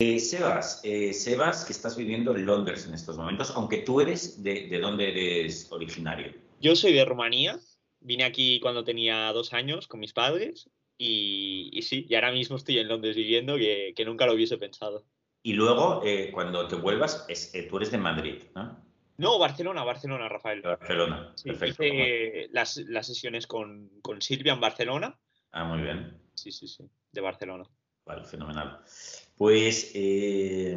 Eh, Sebas, eh, Sebas, que estás viviendo en Londres en estos momentos, aunque tú eres de, de dónde eres originario. Yo soy de Rumanía, vine aquí cuando tenía dos años con mis padres y, y sí, y ahora mismo estoy en Londres viviendo que, que nunca lo hubiese pensado. Y luego, eh, cuando te vuelvas, es, tú eres de Madrid, ¿no? No, Barcelona, Barcelona, Rafael. Barcelona, Sí, perfecto. hice las, las sesiones con, con Silvia en Barcelona. Ah, muy bien. Sí, sí, sí, de Barcelona. Vale, fenomenal. Pues, eh,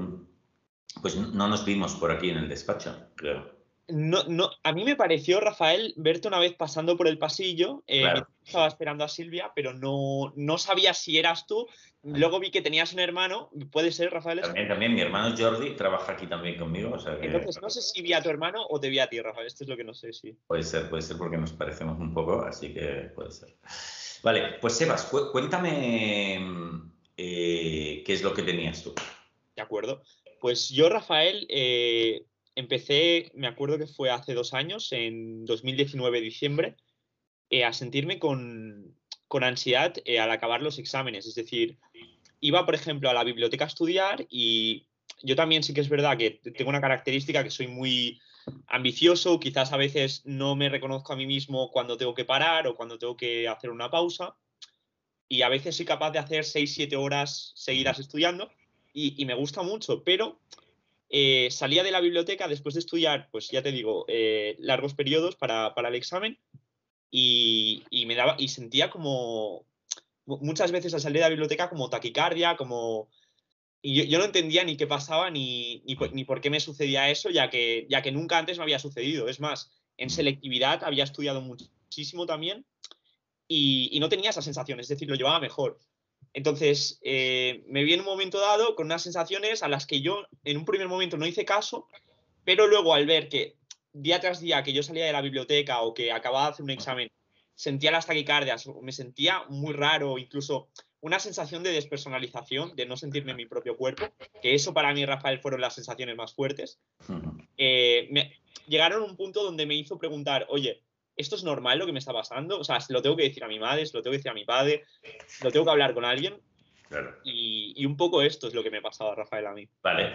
pues no nos vimos por aquí en el despacho, creo. No, no, a mí me pareció, Rafael, verte una vez pasando por el pasillo. eh, Claro. Estaba esperando a Silvia, pero no, no sabía si eras tú. Luego vi que tenías un hermano. ¿Puede ser, Rafael? También, también mi hermano Jordi trabaja aquí también conmigo, o sea que Entonces, no sé si vi a tu hermano o te vi a ti, Rafael. Esto es lo que no sé si. puede ser, puede ser porque nos parecemos un poco, así que puede ser. Vale, pues Sebas, cu- cuéntame eh, qué es lo que tenías tú. De acuerdo. Pues yo, Rafael, eh, empecé, me acuerdo que fue hace dos años, en 2019, diciembre, eh, a sentirme con, con ansiedad al acabar los exámenes. Es decir, iba, por ejemplo, a la biblioteca a estudiar y yo también sí que es verdad que tengo una característica que soy muy ambicioso, quizás a veces no me reconozco a mí mismo cuando tengo que parar o cuando tengo que hacer una pausa y a veces soy capaz de hacer 6, 7 horas seguidas estudiando y, y me gusta mucho, pero eh, salía de la biblioteca después de estudiar, pues ya te digo, eh, largos periodos para, para el examen y, y me daba y sentía como mu- muchas veces al salir de la biblioteca como taquicardia, como y yo, yo no entendía ni qué pasaba ni, ni, por, ni por qué me sucedía eso, ya que, ya que nunca antes me había sucedido. Es más, en selectividad había estudiado muchísimo también y, y no tenía esa sensación, es decir, lo llevaba mejor. Entonces, eh, me vi en un momento dado con unas sensaciones a las que yo en un primer momento no hice caso, pero luego al ver que día tras día que yo salía de la biblioteca o que acababa de hacer un examen, sentía las taquicardias, me sentía muy raro, incluso una sensación de despersonalización, de no sentirme en mi propio cuerpo, que eso para mí, Rafael, fueron las sensaciones más fuertes, eh, me, llegaron a un punto donde me hizo preguntar, oye, ¿esto es normal lo que me está pasando? O sea, se lo tengo que decir a mi madre, se lo tengo que decir a mi padre, lo tengo que hablar con alguien. Claro. Y, y un poco esto es lo que me pasaba, Rafael, a mí. Vale.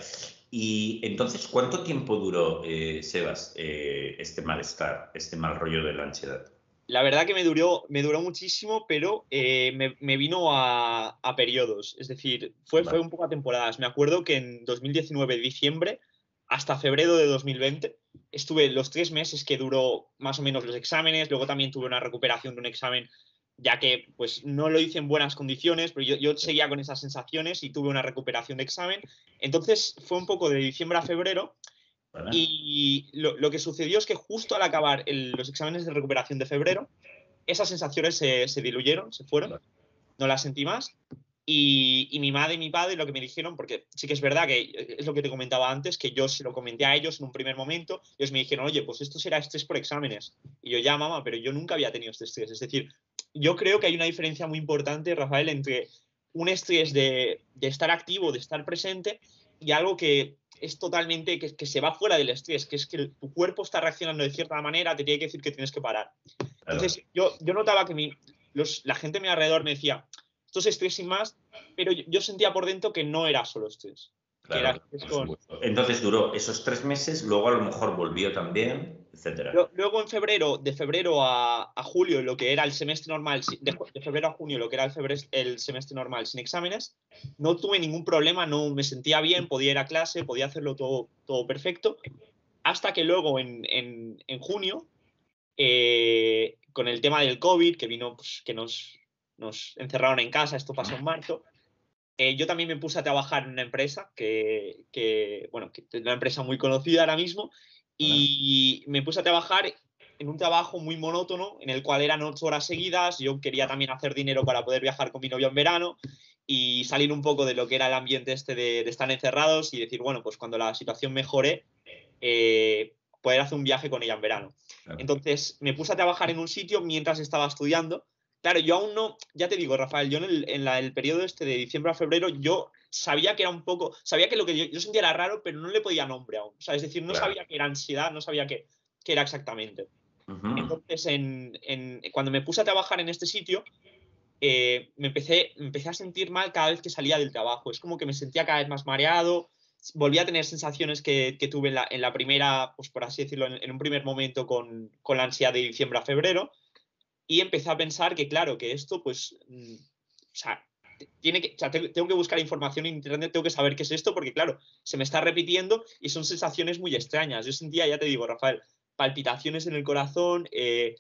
Y entonces, ¿cuánto tiempo duró, eh, Sebas, eh, este malestar, este mal rollo de la ansiedad? La verdad que me duró, me duró muchísimo, pero eh, me, me vino a, a periodos. Es decir, fue, Vale. fue un poco a temporadas. Me acuerdo que en 2019, diciembre, hasta febrero de 2020, estuve los tres meses que duró más o menos los exámenes. Luego también tuve una recuperación de un examen, ya que pues no lo hice en buenas condiciones, pero yo, yo seguía con esas sensaciones y tuve una recuperación de examen. Entonces fue un poco de diciembre a febrero y lo, lo que sucedió es que justo al acabar el- los exámenes de recuperación de febrero, esas sensaciones se, se diluyeron, se fueron, no las sentí más. Y, y mi madre y mi padre lo que me dijeron, porque sí que es verdad que eh, es lo que te comentaba antes, que yo se lo comenté a ellos en un primer momento, ellos me dijeron, oye, pues esto será estrés por exámenes. Y yo, ya, mamá, pero yo nunca había tenido este estrés. Es decir, yo creo que hay una diferencia muy importante, Rafael, entre un estrés de, de estar activo, de estar presente, y algo que es totalmente, que, que se va fuera del estrés, que es que tu cuerpo está reaccionando de cierta manera, te tiene que decir que tienes que parar. Entonces, yo, yo notaba que mi, los, la gente a mi alrededor me decía, esto es estrés sin más, pero yo, yo sentía por dentro que no era solo estrés. Claro, era estrés por con- supuesto. Entonces duró esos tres meses, luego a lo mejor volvió también, etcétera. Luego en febrero, de febrero a, a julio, lo que era el semestre normal, de, febrero a junio, lo que era el, febre- el semestre normal sin exámenes, no tuve ningún problema, no me sentía bien, podía ir a clase, podía hacerlo todo, todo perfecto, hasta que luego en, en- en junio, eh, con el tema del COVID, que vino, pues, que nos, nos encerraron en casa, esto pasó en marzo, eh, yo también me puse a trabajar en una empresa que, que, bueno, que es una empresa muy conocida ahora mismo, y me puse a trabajar en un trabajo muy monótono, en el cual eran ocho horas seguidas, yo quería también hacer dinero para poder viajar con mi novio en verano y salir un poco de lo que era el ambiente este de, de estar encerrados y decir, bueno, pues cuando la situación mejore, eh, poder hacer un viaje con ella en verano. Claro. Entonces me puse a trabajar en un sitio mientras estaba estudiando. Claro, yo aún no, ya te digo, Rafael, yo en el, en la- el periodo este de diciembre a febrero, yo sabía que era un poco, sabía que lo que yo, yo sentía era raro, pero no le podía nombre aún. O sea, es decir, no Claro. sabía que era ansiedad, no sabía qué qué era exactamente. Entonces, en, en- cuando me puse a trabajar en este sitio, eh, me, empecé, empecé a sentir mal cada vez que salía del trabajo. Es como que me sentía cada vez más mareado, volví a tener sensaciones que, tuve en la, primera, pues por así decirlo, en, un primer momento con, la ansiedad de diciembre a febrero. Y empecé a pensar que, claro, que esto, pues, mm, o sea, tiene que, tengo que buscar información en internet, tengo que saber qué es esto, porque, claro, se me está repitiendo y son sensaciones muy extrañas. Yo sentía, ya te digo, Rafael, palpitaciones en el corazón, eh,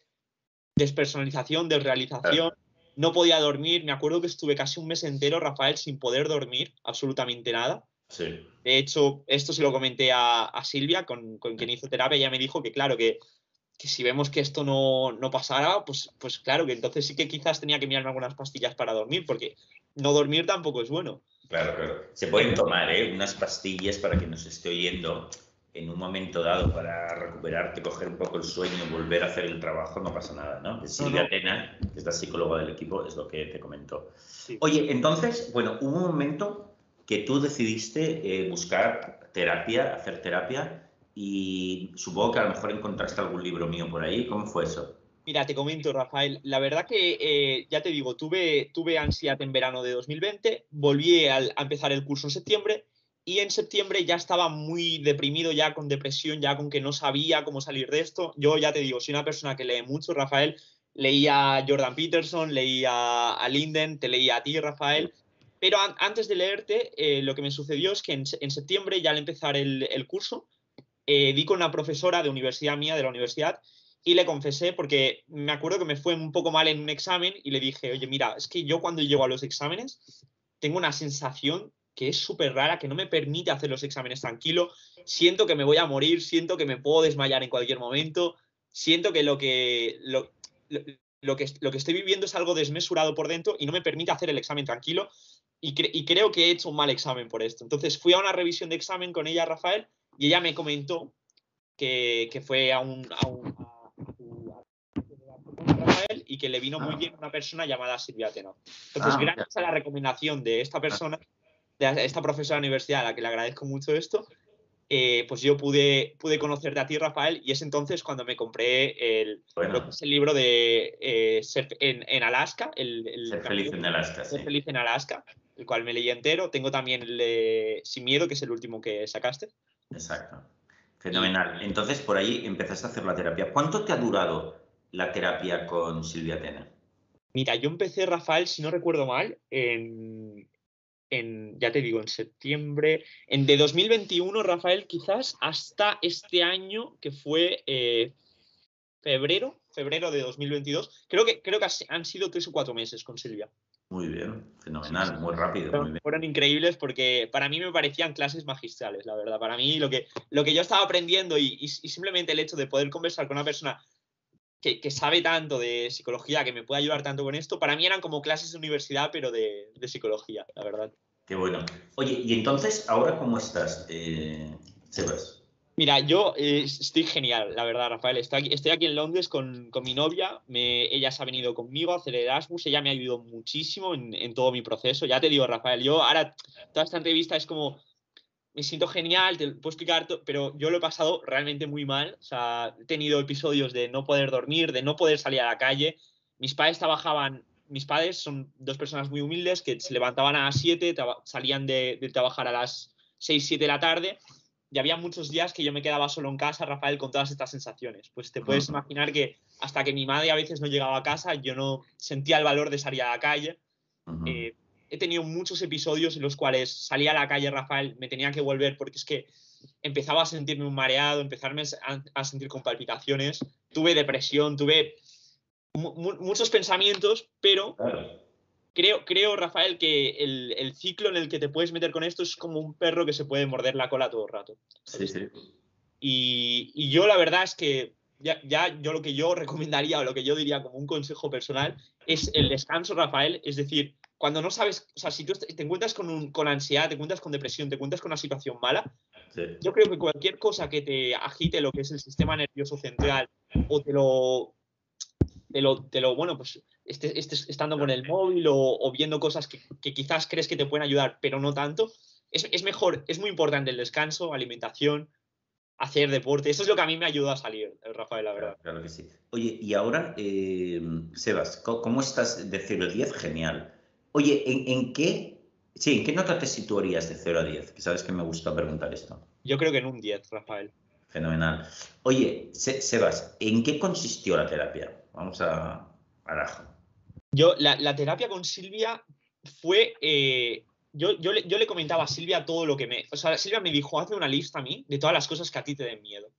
despersonalización, desrealización. No podía dormir. Me acuerdo que estuve casi un mes entero, Rafael, sin poder dormir absolutamente nada. Sí. De hecho, esto se lo comenté a, Silvia, con, quien hizo terapia. Ella me dijo que, claro, que, si vemos que esto no, no, pasara, pues, pues claro, que entonces sí que quizás tenía que mirarme algunas pastillas para dormir, porque no dormir tampoco es bueno. Claro, claro. Se pueden tomar ¿eh? unas pastillas para que nos esté oyendo en un momento dado para recuperarte, coger un poco el sueño, volver a hacer el trabajo, no pasa nada, ¿no? Silvia Atena, que es la psicóloga del equipo, es lo que te comentó. Oye, entonces, bueno, hubo un momento que tú decidiste eh, buscar terapia, hacer terapia, y supongo que a lo mejor encontraste algún libro mío por ahí. ¿Cómo fue eso? Mira, te comento, Rafael. La verdad que, eh, ya te digo, tuve, tuve ansiedad en verano de 2020, volví a empezar el curso en septiembre y en septiembre ya estaba muy deprimido, ya con depresión, ya con que no sabía cómo salir de esto. Yo ya te digo, soy una persona que lee mucho, Rafael. Leía a Jordan Peterson, leía a Linden, te leía a ti, Rafael. Pero antes de leerte, eh, lo que me sucedió es que en, septiembre, ya al empezar el, curso, eh, con una profesora de universidad mía, de la universidad, y le confesé, porque me acuerdo que me fue un poco mal en un examen, y le dije, oye, mira, es que yo cuando llego a los exámenes tengo una sensación que es súper rara, que no me permite hacer los exámenes tranquilo. Siento que me voy a morir, siento que me puedo desmayar en cualquier momento, siento que lo que, lo, que, lo que estoy viviendo es algo desmesurado por dentro y no me permite hacer el examen tranquilo. Y, creo que he hecho un mal examen por esto. Entonces fui a una revisión de examen con ella, Rafael, y ella me comentó que, fue a un, a un Rafael y que le vino muy bien una persona llamada Silvia Tenor. Entonces, ah, gracias a la recomendación de esta persona, de esta profesora de la universidad a la que le agradezco mucho esto, eh, pues yo pude, pude conocerte a ti, Rafael, y es entonces cuando me compré el, el libro de eh, Ser en, Alaska. El, Ser feliz en Alaska. Ser feliz en Alaska, el cual me leí entero. Tengo también el de Sin Miedo, que es el último que sacaste. Exacto. Fenomenal. Entonces, por ahí empezaste a hacer la terapia. ¿Cuánto te ha durado la terapia con Silvia Tena? Mira, yo empecé, Rafael, si no recuerdo mal, en, en, ya te digo, en septiembre, en de 2021, Rafael, quizás hasta este año que fue eh, febrero, febrero de 2022. Creo que, creo que han sido tres o cuatro meses con Silvia. Muy bien, fenomenal, muy rápido. Fueron, increíbles porque para mí me parecían clases magistrales, la verdad. Para mí lo que, lo que yo estaba aprendiendo y, simplemente el hecho de poder conversar con una persona que, sabe tanto de psicología, que me puede ayudar tanto con esto, para mí eran como clases de universidad, pero de, psicología, la verdad. Qué bueno. Oye, y entonces, ¿ahora cómo estás, eh, Sebas? Mira, yo eh, estoy genial, la verdad, Rafael. Estoy aquí, estoy aquí en Londres con, mi novia. ella se ha venido conmigo a hacer Erasmus. Ella me ha ayudado muchísimo en, en, todo mi proceso. Ya te digo, Rafael, yo ahora toda esta entrevista es como me siento genial, te puedo explicar, pero yo lo he pasado realmente muy mal. O sea, he tenido episodios de no poder dormir, de no poder salir a la calle. Mis padres trabajaban, mis padres son dos personas muy humildes que se levantaban a las 7, salían de, trabajar a las 6, 7 de la tarde. Y había muchos días que yo me quedaba solo en casa, Rafael, con todas estas sensaciones. Pues te puedes imaginar que hasta que mi madre a veces no llegaba a casa, yo no sentía el valor de salir a la calle he tenido muchos episodios en los cuales salía a la calle, Rafael, me tenía que volver porque es que empezaba a sentirme un mareado, empezarme a, sentir con palpitaciones, tuve depresión, tuve muchos pensamientos, pero creo, creo, Rafael, que el, ciclo en el que te puedes meter con esto es como un perro que se puede morder la cola todo el rato. Sí, sí. Y, y, yo la verdad es que ya, ya, yo lo que yo recomendaría o lo que yo diría como un consejo personal es el descanso, Rafael. Es decir, cuando no sabes, o sea, si tú te encuentras con, un, con ansiedad, te encuentras con depresión, te encuentras con una situación mala, yo creo que cualquier cosa que te agite lo que es el sistema nervioso central o te lo, te lo, te lo bueno, pues estés, estando con el móvil o, viendo cosas que, que, quizás crees que te pueden ayudar, pero no tanto, es, es, mejor, es muy importante el descanso, alimentación, hacer deporte. Eso es lo que a mí me ayuda a salir, Rafael, la verdad. Claro, que sí. Oye, y ahora, eh, Sebas, ¿cómo estás de 0 a 10? Genial. Oye, ¿en, qué, sí, ¿en qué nota te situarías de 0 a 10? Que sabes que me gusta preguntar esto. Yo creo que en un 10, Rafael. Fenomenal. Oye, Sebas, ¿en qué consistió la terapia? Vamos a arajo. Yo, la, terapia con Silvia fue eh, yo, yo, le, comentaba a Silvia todo lo que me. O sea, Silvia me dijo, hazme una lista a mí de todas las cosas que a ti te den miedo.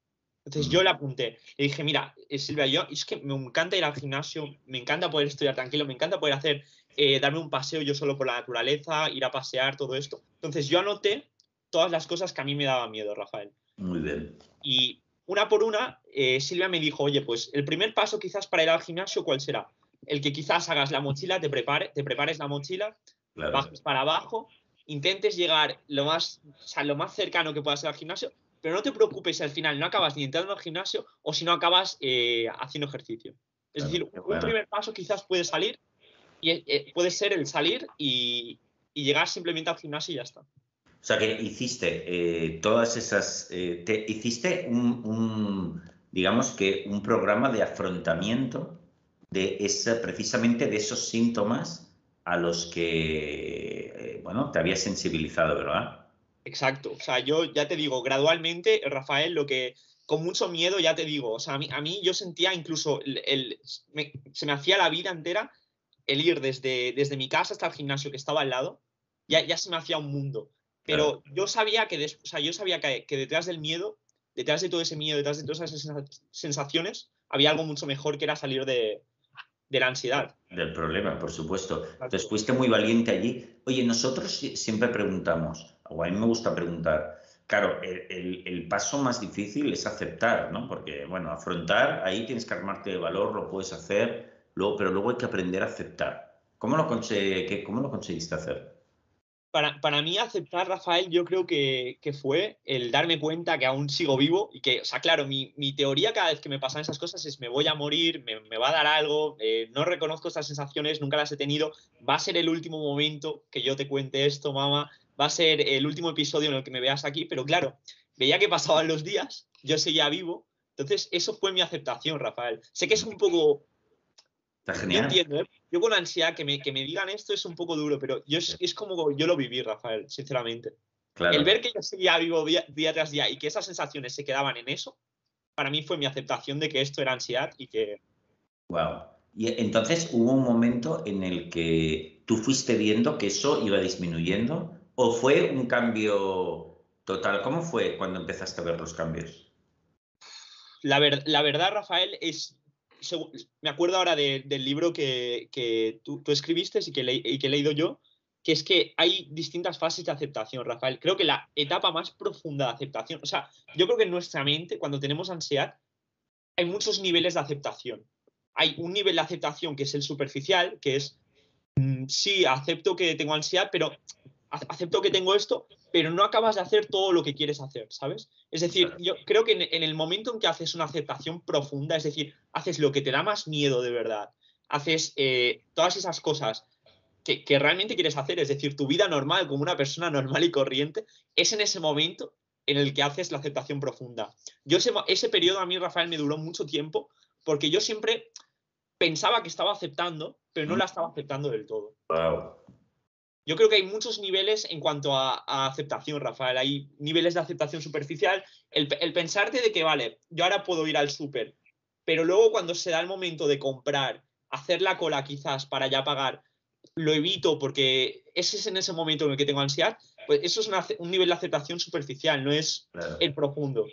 Entonces yo le apunté. Le dije, mira, eh, Silvia, yo es que me encanta ir al gimnasio, me encanta poder estudiar tranquilo, me encanta poder hacer, eh, darme un paseo yo solo por la naturaleza, ir a pasear, todo esto. Entonces yo anoté todas las cosas que a mí me daban miedo, Rafael. Muy bien. Y una por una, eh, Silvia me dijo, oye, pues el primer paso quizás para ir al gimnasio, ¿cuál será? El que quizás hagas la mochila, te, prepare, te prepares la mochila, bajes para abajo, intentes llegar lo más, lo más cercano que puedas al gimnasio, pero no te preocupes si al final no acabas ni entrando al gimnasio o si no acabas eh, haciendo ejercicio. Es decir, un primer paso quizás puede salir y eh, puede ser el salir y, llegar simplemente al gimnasio y ya está. O sea que hiciste eh, todas esas, te, hiciste un, digamos que un programa de afrontamiento de esa, precisamente de esos síntomas a los que, eh, bueno, te había sensibilizado, ¿verdad? Exacto. O sea, yo ya te digo, gradualmente, Rafael, lo que con mucho miedo, ya te digo, o sea, a mí, a mí yo sentía incluso, el, se me hacía la vida entera el ir desde, desde mi casa hasta el gimnasio que estaba al lado, ya, ya se me hacía un mundo. Pero yo sabía que, o sea, yo sabía que, que, detrás del miedo, detrás de todo ese miedo, detrás de todas esas sensaciones, había algo mucho mejor que era salir de, de la ansiedad. Del problema, por supuesto. Entonces fuiste muy valiente allí. Oye, nosotros siempre preguntamos, o a mí me gusta preguntar, claro, el, paso más difícil es aceptar, ¿no? Porque, bueno, afrontar, ahí tienes que armarte de valor, lo puedes hacer, luego, pero luego hay que aprender a aceptar. ¿Cómo lo, ¿Cómo lo conseguiste hacer? para, mí aceptar, Rafael, yo creo que, fue el darme cuenta que aún sigo vivo y que, o sea, claro, mi, teoría cada vez que me pasan esas cosas es me voy a morir, me, va a dar algo, eh, no reconozco estas sensaciones, nunca las he tenido, va a ser el último momento que yo te cuente esto, mamá, va a ser el último episodio en el que me veas aquí, pero claro, veía que pasaban los días, yo seguía vivo, entonces eso fue mi aceptación, Rafael. Sé que es un poco yo entiendo, ¿eh? Yo con ansiedad, que me, que me, digan esto es un poco duro, pero yo es, como yo lo viví, Rafael, sinceramente. El ver que yo seguía vivo día, tras día y que esas sensaciones se quedaban en eso, para mí fue mi aceptación de que esto era ansiedad y que... Wow. Y entonces hubo un momento en el que tú fuiste viendo que eso iba disminuyendo o fue un cambio total. ¿Cómo fue cuando empezaste a ver los cambios? La, verdad, Rafael, es me acuerdo ahora del libro que, tú, escribiste y que, y que he leído yo, que es que hay distintas fases de aceptación, Rafael. Creo que la etapa más profunda de aceptación, o sea, yo creo que en nuestra mente, cuando tenemos ansiedad, hay muchos niveles de aceptación. Hay un nivel de aceptación que es el superficial, que es, mm, sí, acepto que tengo ansiedad, pero acepto que tengo esto, pero no acabas de hacer todo lo que quieres hacer, ¿sabes? Es decir, yo creo que en, el momento en que haces una aceptación profunda, es decir, haces lo que te da más miedo de verdad, haces eh, todas esas cosas que, realmente quieres hacer, es decir, tu vida normal como una persona normal y corriente, es en ese momento en el que haces la aceptación profunda. Yo ese, ese periodo a mí, Rafael, me duró mucho tiempo porque yo siempre pensaba que estaba aceptando, pero no la estaba aceptando del todo. Yo creo que hay muchos niveles en cuanto a, aceptación, Rafael. Hay niveles de aceptación superficial. El, pensarte de que, vale, yo ahora puedo ir al súper, pero luego cuando se da el momento de comprar, hacer la cola quizás para ya pagar, lo evito porque ese es en ese momento en el que tengo ansiedad, pues eso es un nivel de aceptación superficial, no es el profundo.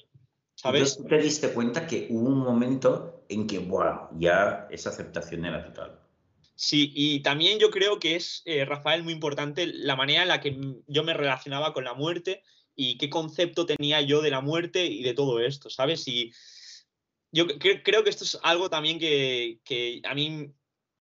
¿Sabes? Entonces te diste cuenta que hubo un momento en que, bueno, ya esa aceptación era total. Sí, y también yo creo que es, eh, Rafael, muy importante la manera en la que yo me relacionaba con la muerte y qué concepto tenía yo de la muerte y de todo esto, ¿sabes? Y yo creo que esto es algo también que, a mí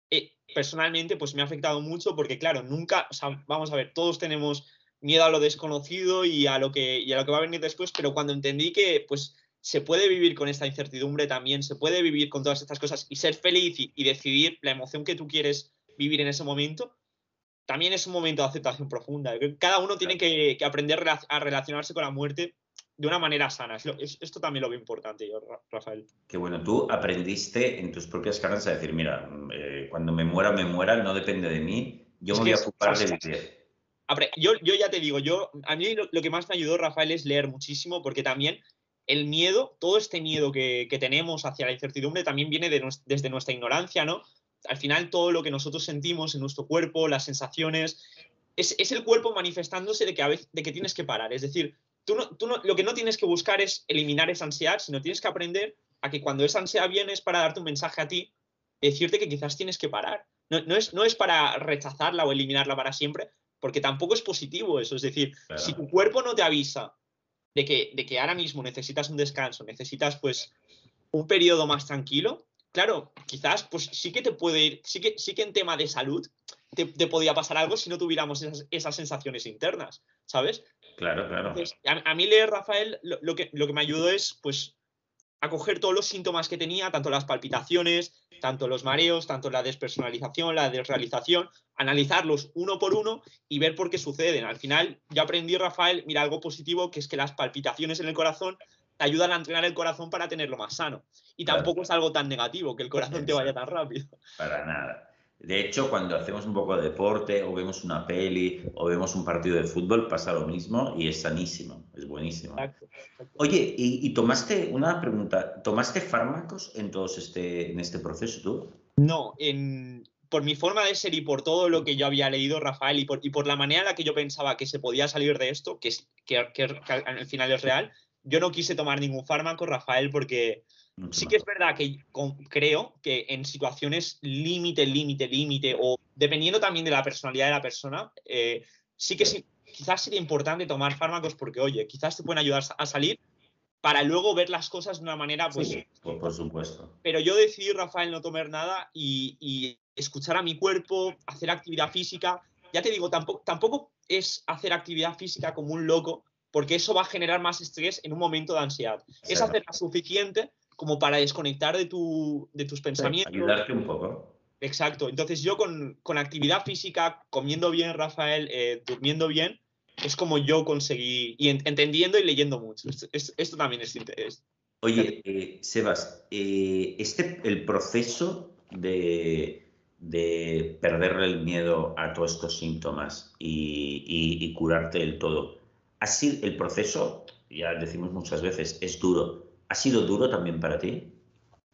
eh, personalmente pues me ha afectado mucho porque, claro, nunca, vamos a ver, todos tenemos miedo a lo desconocido y a lo que, y a lo que va a venir después, pero cuando entendí que pues se puede vivir con esta incertidumbre también, se puede vivir con todas estas cosas y ser feliz y, decidir la emoción que tú quieres vivir en ese momento, también es un momento de aceptación profunda. Cada uno tiene que, aprender a relacionarse con la muerte de una manera sana. esto también lo veo importante yo, Rafael. Que bueno, tú aprendiste en tus propias carnes a decir, mira, eh, cuando me muera, me muera, no depende de mí, yo me voy a ocupar de vivir. Yo, yo ya te digo, yo, a mí lo, que más me ayudó, Rafael, es leer muchísimo, porque también el miedo, todo este miedo que, tenemos hacia la incertidumbre también viene desde nuestra ignorancia, ¿no? Al final todo lo que nosotros sentimos en nuestro cuerpo, las sensaciones, es, el cuerpo manifestándose de que, a veces, de que tienes que parar. Es decir, tú, no, tú no, lo que no tienes que buscar es eliminar esa ansiedad, sino tienes que aprender a que cuando esa ansiedad viene es para darte un mensaje a ti, decirte que quizás tienes que parar. No, es, no es para rechazarla o eliminarla para siempre, porque tampoco es positivo eso. Es decir, si tu cuerpo no te avisa de que, de que ahora mismo necesitas un descanso, necesitas pues un periodo más tranquilo, claro, quizás pues sí que te puede ir, sí que, sí que en tema de salud te, podía pasar algo si no tuviéramos esas, sensaciones internas, ¿sabes? Claro, claro. a, mí leer, Rafael, lo, que, lo que me ayudó es pues a coger todos los síntomas que tenía, tanto las palpitaciones, tanto los mareos, tanto la despersonalización, la desrealización, analizarlos uno por uno y ver por qué suceden. Al final, yo aprendí, Rafael, mira, algo positivo, que es que las palpitaciones en el corazón te ayudan a entrenar el corazón para tenerlo más sano. Y tampoco es algo tan negativo, que el corazón te vaya tan rápido. Para nada. De hecho, cuando hacemos un poco de deporte o vemos una peli o vemos un partido de fútbol, pasa lo mismo y es sanísimo, es buenísimo. Oye, y, tomaste una pregunta, ¿tomaste fármacos en todo este, en este proceso tú? No, por mi forma de ser y por todo lo que yo había leído, Rafael, y por, y por la manera en la que yo pensaba que se podía salir de esto, que, es, que, que al final es real, yo no quise tomar ningún fármaco, Rafael, porque sí que es verdad que creo que en situaciones límite, límite, límite, o dependiendo también de la personalidad de la persona, eh, sí que sí, quizás sería importante tomar fármacos porque, oye, quizás te pueden ayudar a salir para luego ver las cosas de una manera, pues... Sí, por, supuesto. Pero yo decidí, Rafael, no tomar nada y, escuchar a mi cuerpo, hacer actividad física. Ya te digo, tampoco, tampoco es hacer actividad física como un loco, porque eso va a generar más estrés en un momento de ansiedad. Es hacer lo suficiente como para desconectar de, tu, de tus pensamientos. ayudarte un poco. Exacto. Entonces yo con, actividad física, comiendo bien, Rafael, eh, durmiendo bien, es como yo conseguí, y entendiendo y leyendo mucho. Esto, también es interés. Oye, eh, Sebas, eh, este, el proceso de, de perderle el miedo a todos estos síntomas y, y, y curarte del todo, así el proceso, ya decimos muchas veces, es duro ¿Ha sido duro también para ti?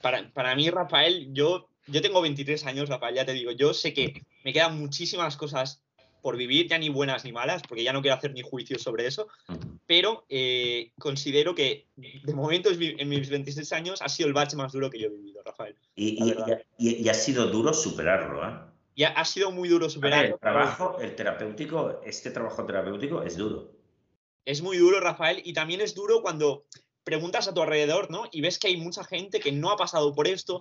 Para, mí, Rafael, yo, yo tengo 23 años, Rafael, ya te digo, yo sé que me quedan muchísimas cosas por vivir, ya ni buenas ni malas, porque ya no quiero hacer ni juicios sobre eso, pero eh, considero que de momento en mis 26 años ha sido el bache más duro que yo he vivido, Rafael. Y, ha sido duro superarlo, ¿eh? Y ha, sido muy duro superarlo. el trabajo, el terapéutico, este trabajo terapéutico es duro. Es muy duro, Rafael, y también es duro cuando preguntas a tu alrededor, ¿no? Y ves que hay mucha gente que no ha pasado por esto.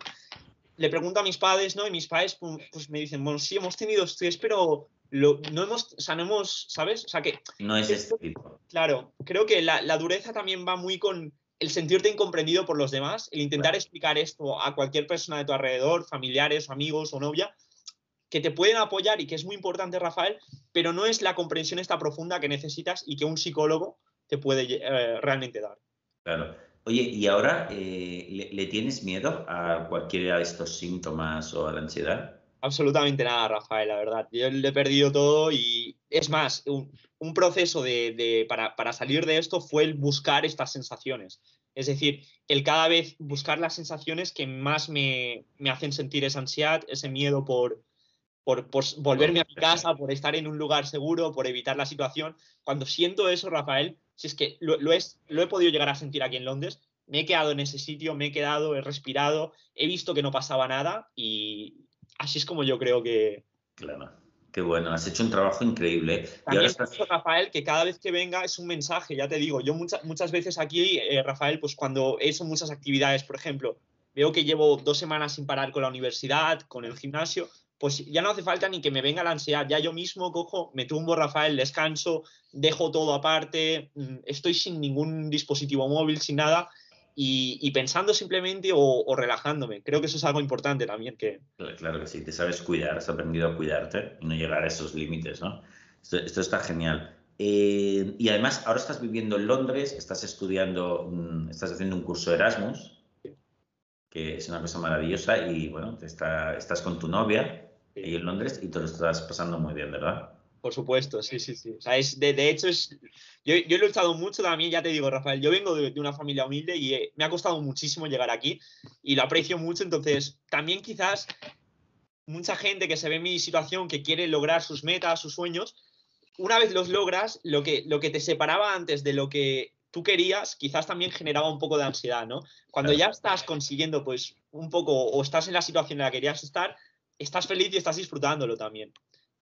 Le pregunto a mis padres, ¿no? Y mis padres pues, me dicen, bueno, sí, hemos tenido estrés, pero lo, no hemos, o sea, no hemos, ¿sabes? O sea que... No es este tipo. Claro, creo que la, dureza también va muy con el sentirte incomprendido por los demás, el intentar explicar esto a cualquier persona de tu alrededor, familiares, amigos o novia, que te pueden apoyar y que es muy importante, Rafael, pero no es la comprensión esta profunda que necesitas y que un psicólogo te puede eh, realmente dar. Claro. Oye, ¿y ahora eh, ¿le, tienes miedo a cualquiera de estos síntomas o a la ansiedad? Absolutamente nada, Rafael, la verdad. Yo le he perdido todo y es más, un, proceso de, para, salir de esto fue el buscar estas sensaciones. Es decir, el cada vez buscar las sensaciones que más me, hacen sentir esa ansiedad, ese miedo por, por, volverme a mi casa, por estar en un lugar seguro, por evitar la situación. Cuando siento eso, Rafael, si es que lo, lo, es, lo he podido llegar a sentir aquí en Londres, me he quedado en ese sitio, me he quedado, he respirado, he visto que no pasaba nada y así es como yo creo que... Claro, qué bueno, has hecho un trabajo increíble. También y estás... Rafael, que cada vez que venga es un mensaje, ya te digo, yo muchas, muchas veces aquí, eh, Rafael, pues cuando he hecho muchas actividades, por ejemplo, veo que llevo dos semanas sin parar con la universidad, con el gimnasio, pues ya no hace falta ni que me venga la ansiedad, ya yo mismo cojo, me tumbo, Rafael, descanso, dejo todo aparte, mm, estoy sin ningún dispositivo móvil, sin nada, y, pensando simplemente o, relajándome. Creo que eso es algo importante también. Que... Claro que sí, te sabes cuidar, has aprendido a cuidarte y no llegar a esos límites, ¿no? Esto, está genial. Eh, y además, ahora estás viviendo en Londres, estás estudiando, mm, estás haciendo un curso de Erasmus, que es una cosa maravillosa, y bueno, estás con tu novia ahí en Londres y te lo estás pasando muy bien, ¿verdad? Por supuesto, sí, sí, sí. O sea, es, de, hecho, es, yo, yo, he luchado mucho también, ya te digo, Rafael, yo vengo de, una familia humilde y eh, me ha costado muchísimo llegar aquí y lo aprecio mucho, entonces también quizás mucha gente que se ve en mi situación, que quiere lograr sus metas, sus sueños, una vez los logras, lo que, lo que te separaba antes de lo que tú querías, quizás también generaba un poco de ansiedad, ¿no? Cuando ya estás consiguiendo, pues, un poco, o estás en la situación en la que querías estar, estás feliz y estás disfrutándolo también.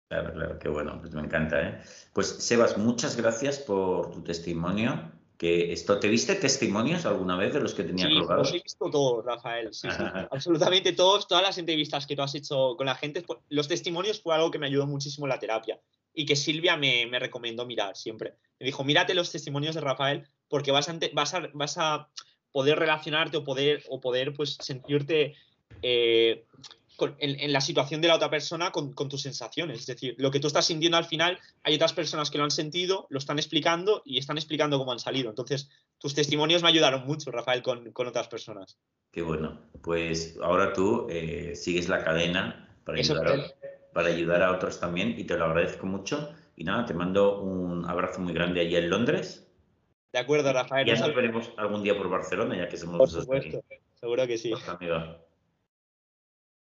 Claro, claro, qué bueno, pues me encanta, ¿eh? Pues, Sebas, muchas gracias por tu testimonio. Que esto, ¿Te viste testimonios alguna vez de los que tenía sí, Los he visto todos, Rafael. Sí, sí, absolutamente todos, todas las entrevistas que tú has hecho con la gente. Pues, los testimonios fue algo que me ayudó muchísimo en la terapia y que Silvia me, me recomendó mirar siempre. Me dijo, mírate los testimonios de Rafael porque vas a, vas a, vas a poder relacionarte o poder, o poder pues, sentirte eh, en, la situación de la otra persona con, tus sensaciones. Es decir, lo que tú estás sintiendo al final, hay otras personas que lo han sentido, lo están explicando y están explicando cómo han salido. Entonces, tus testimonios me ayudaron mucho, Rafael, con, otras personas. Qué bueno. Pues ahora tú eh, sigues la cadena para ayudar a para ayudar a otros también y te lo agradezco mucho. Y nada, te mando un abrazo muy grande allí en Londres. De acuerdo, Rafael. Ya nos veremos algún día por Barcelona, ya que somos Por supuesto, seguro que sí.